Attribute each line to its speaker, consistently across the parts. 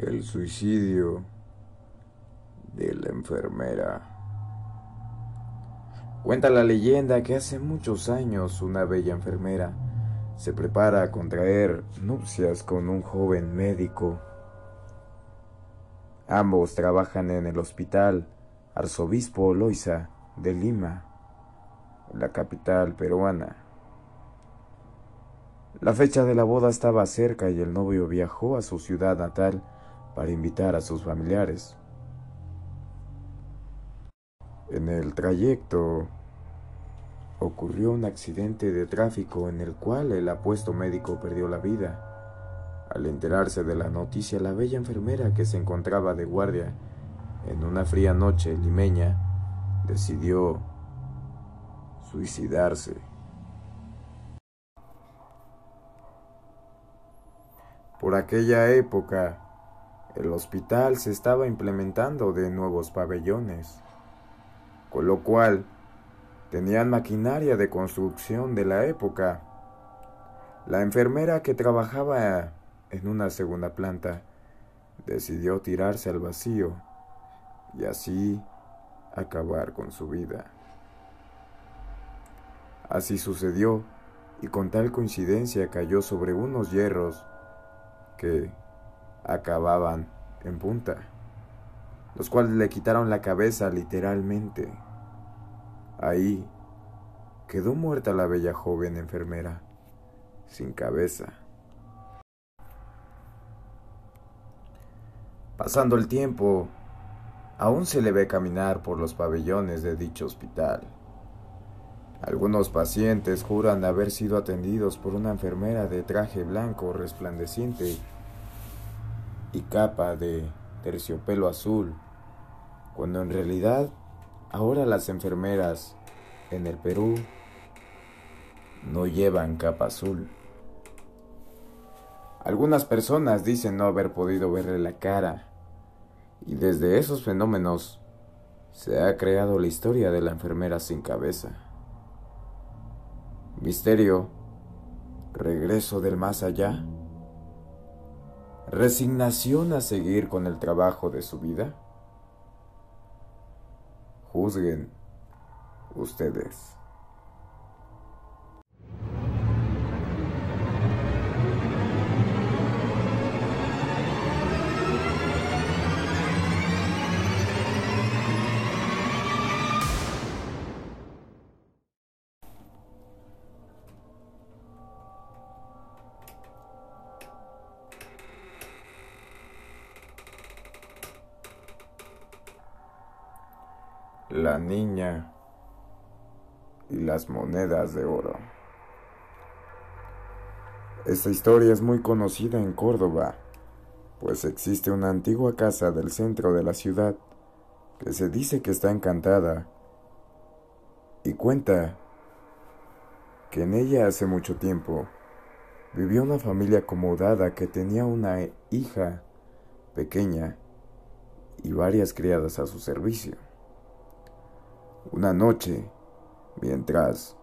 Speaker 1: El suicidio de la enfermera. Cuenta la leyenda que hace muchos años una bella enfermera se prepara a contraer nupcias con un joven médico. Ambos trabajan en el hospital Arzobispo Loiza de Lima, la capital peruana. La fecha de la boda estaba cerca y el novio viajó a su ciudad natal para invitar a sus familiares. En el trayecto ocurrió un accidente de tráfico en el cual el apuesto médico perdió la vida. Al enterarse de la noticia, la bella enfermera que se encontraba de guardia en una fría noche limeña decidió suicidarse. Por aquella época, el hospital se estaba implementando de nuevos pabellones, con lo cual tenían maquinaria de construcción de la época. La enfermera que trabajaba en una segunda planta decidió tirarse al vacío y así acabar con su vida. Así sucedió y con tal coincidencia cayó sobre unos hierros que acababan en punta, los cuales le quitaron la cabeza literalmente. Ahí quedó muerta la bella joven enfermera, sin cabeza. Pasando el tiempo, aún se le ve caminar por los pabellones de dicho hospital. Algunos pacientes juran haber sido atendidos por una enfermera de traje blanco resplandeciente y capa de terciopelo azul, cuando en realidad ahora las enfermeras en el Perú no llevan capa azul. Algunas personas dicen no haber podido verle la cara y desde esos fenómenos se ha creado la historia de la enfermera sin cabeza. Misterio, regreso del más allá resignación a seguir con el trabajo de su vida? Juzguen ustedes. La niña y las monedas de oro. Esta historia es muy conocida en Córdoba, pues existe una antigua casa del centro de la ciudad que se dice que está encantada y cuenta que en ella hace mucho tiempo vivió una familia acomodada que tenía una hija pequeña y varias criadas a su servicio. Una noche, mientras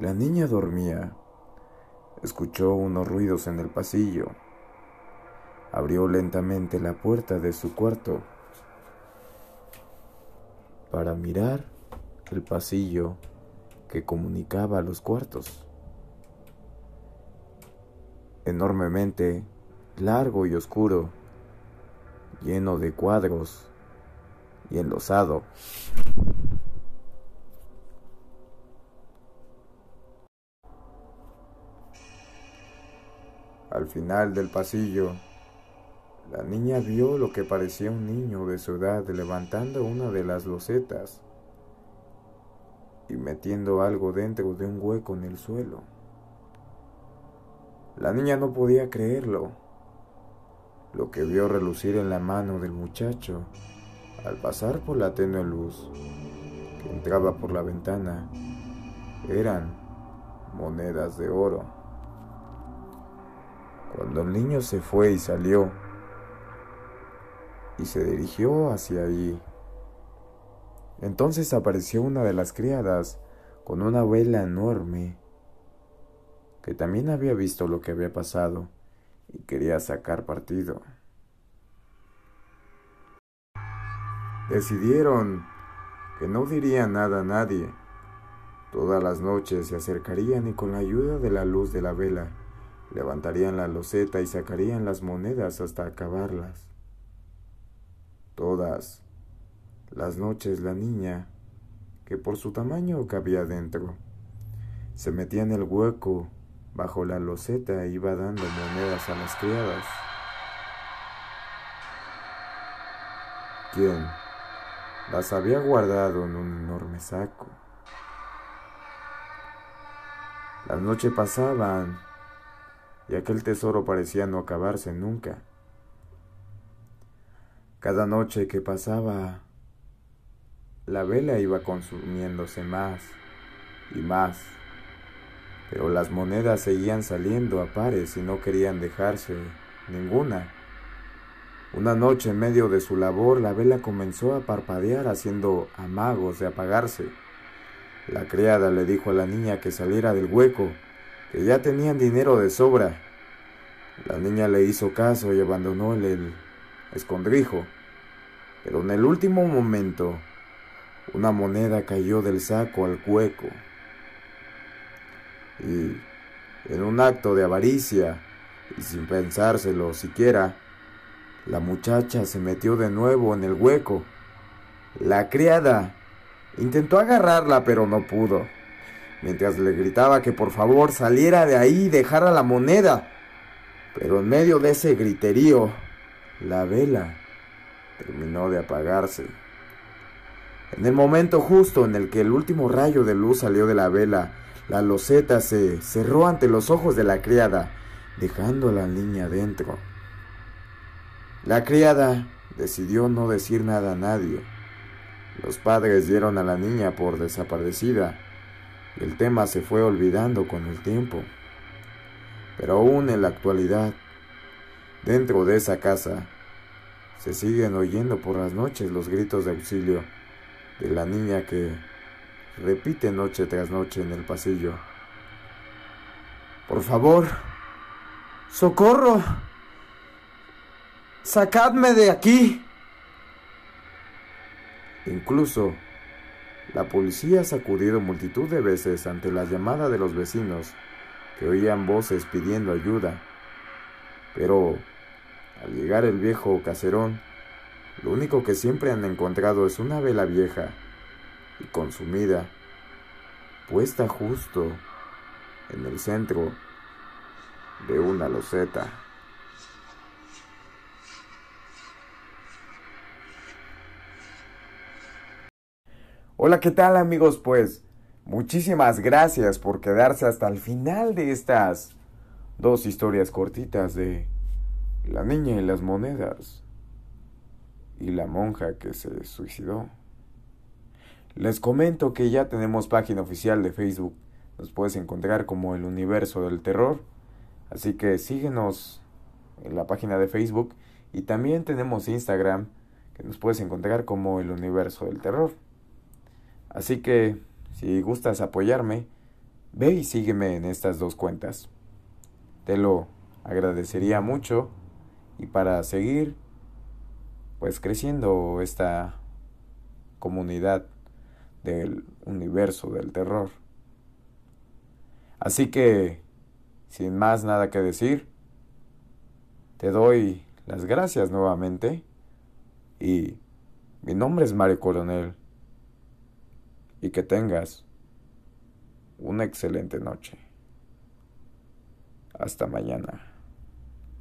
Speaker 1: la niña dormía, escuchó unos ruidos en el pasillo. Abrió lentamente la puerta de su cuarto para mirar el pasillo que comunicaba a los cuartos. Enormemente largo y oscuro, lleno de cuadros y enlosado. Al final del pasillo, la niña vio lo que parecía un niño de su edad levantando una de las losetas y metiendo algo dentro de un hueco en el suelo. La niña no podía creerlo. Lo que vio relucir en la mano del muchacho al pasar por la tenue luz que entraba por la ventana eran monedas de oro. Cuando el niño se fue y salió y se dirigió hacia allí, entonces apareció una de las criadas con una vela enorme que también había visto lo que había pasado y quería sacar partido. decidieron que no dirían nada a nadie. Todas las noches se acercarían y con la ayuda de la luz de la vela levantarían la loseta y sacarían las monedas hasta acabarlas. Todas las noches la niña, que por su tamaño cabía dentro, se metía en el hueco bajo la loseta e iba dando monedas a las criadas. Quien las había guardado en un enorme saco. Las noches pasaban y aquel tesoro parecía no acabarse nunca. Cada noche que pasaba, la vela iba consumiéndose más y más, pero las monedas seguían saliendo a pares y no querían dejarse ninguna. Una noche en medio de su labor, la vela comenzó a parpadear haciendo amagos de apagarse. La criada le dijo a la niña que saliera del hueco, que ya tenían dinero de sobra. La niña le hizo caso y abandonó el, escondrijo. Pero en el último momento, una moneda cayó del saco al hueco. Y en un acto de avaricia, y sin pensárselo siquiera, la muchacha se metió de nuevo en el hueco. La criada intentó agarrarla, pero no pudo, mientras le gritaba que por favor saliera de ahí y dejara la moneda. Pero en medio de ese griterío, la vela terminó de apagarse. En el momento justo en el que el último rayo de luz salió de la vela, la loseta se cerró ante los ojos de la criada, dejando a la niña dentro. La criada decidió no decir nada a nadie. Los padres dieron a la niña por desaparecida el tema se fue olvidando con el tiempo. Pero aún en la actualidad, dentro de esa casa, se siguen oyendo por las noches los gritos de auxilio de la niña que repite noche tras noche en el pasillo. Por favor, socorro. ¡Sacadme de aquí! Incluso, la policía ha sacudido multitud de veces ante la llamada de los vecinos que oían voces pidiendo ayuda. Pero, al llegar el viejo caserón, lo único que siempre han encontrado es una vela vieja y consumida, puesta justo en el centro de una loseta. Hola, ¿qué tal amigos? Pues muchísimas gracias por quedarse hasta el final de estas dos historias cortitas de La niña y las monedas y la monja que se suicidó. Les comento que ya tenemos página oficial de Facebook. Nos puedes encontrar como el universo del terror. Así que síguenos en la página de Facebook y también tenemos Instagram que nos puedes encontrar como el universo del terror. Así que, si gustas apoyarme, ve y sígueme en estas dos cuentas. Te lo agradecería mucho y para seguir pues creciendo esta comunidad del universo del terror. Así que, sin más nada que decir, te doy las gracias nuevamente y mi nombre es Mario Coronel y que tengas una excelente noche. Hasta mañana.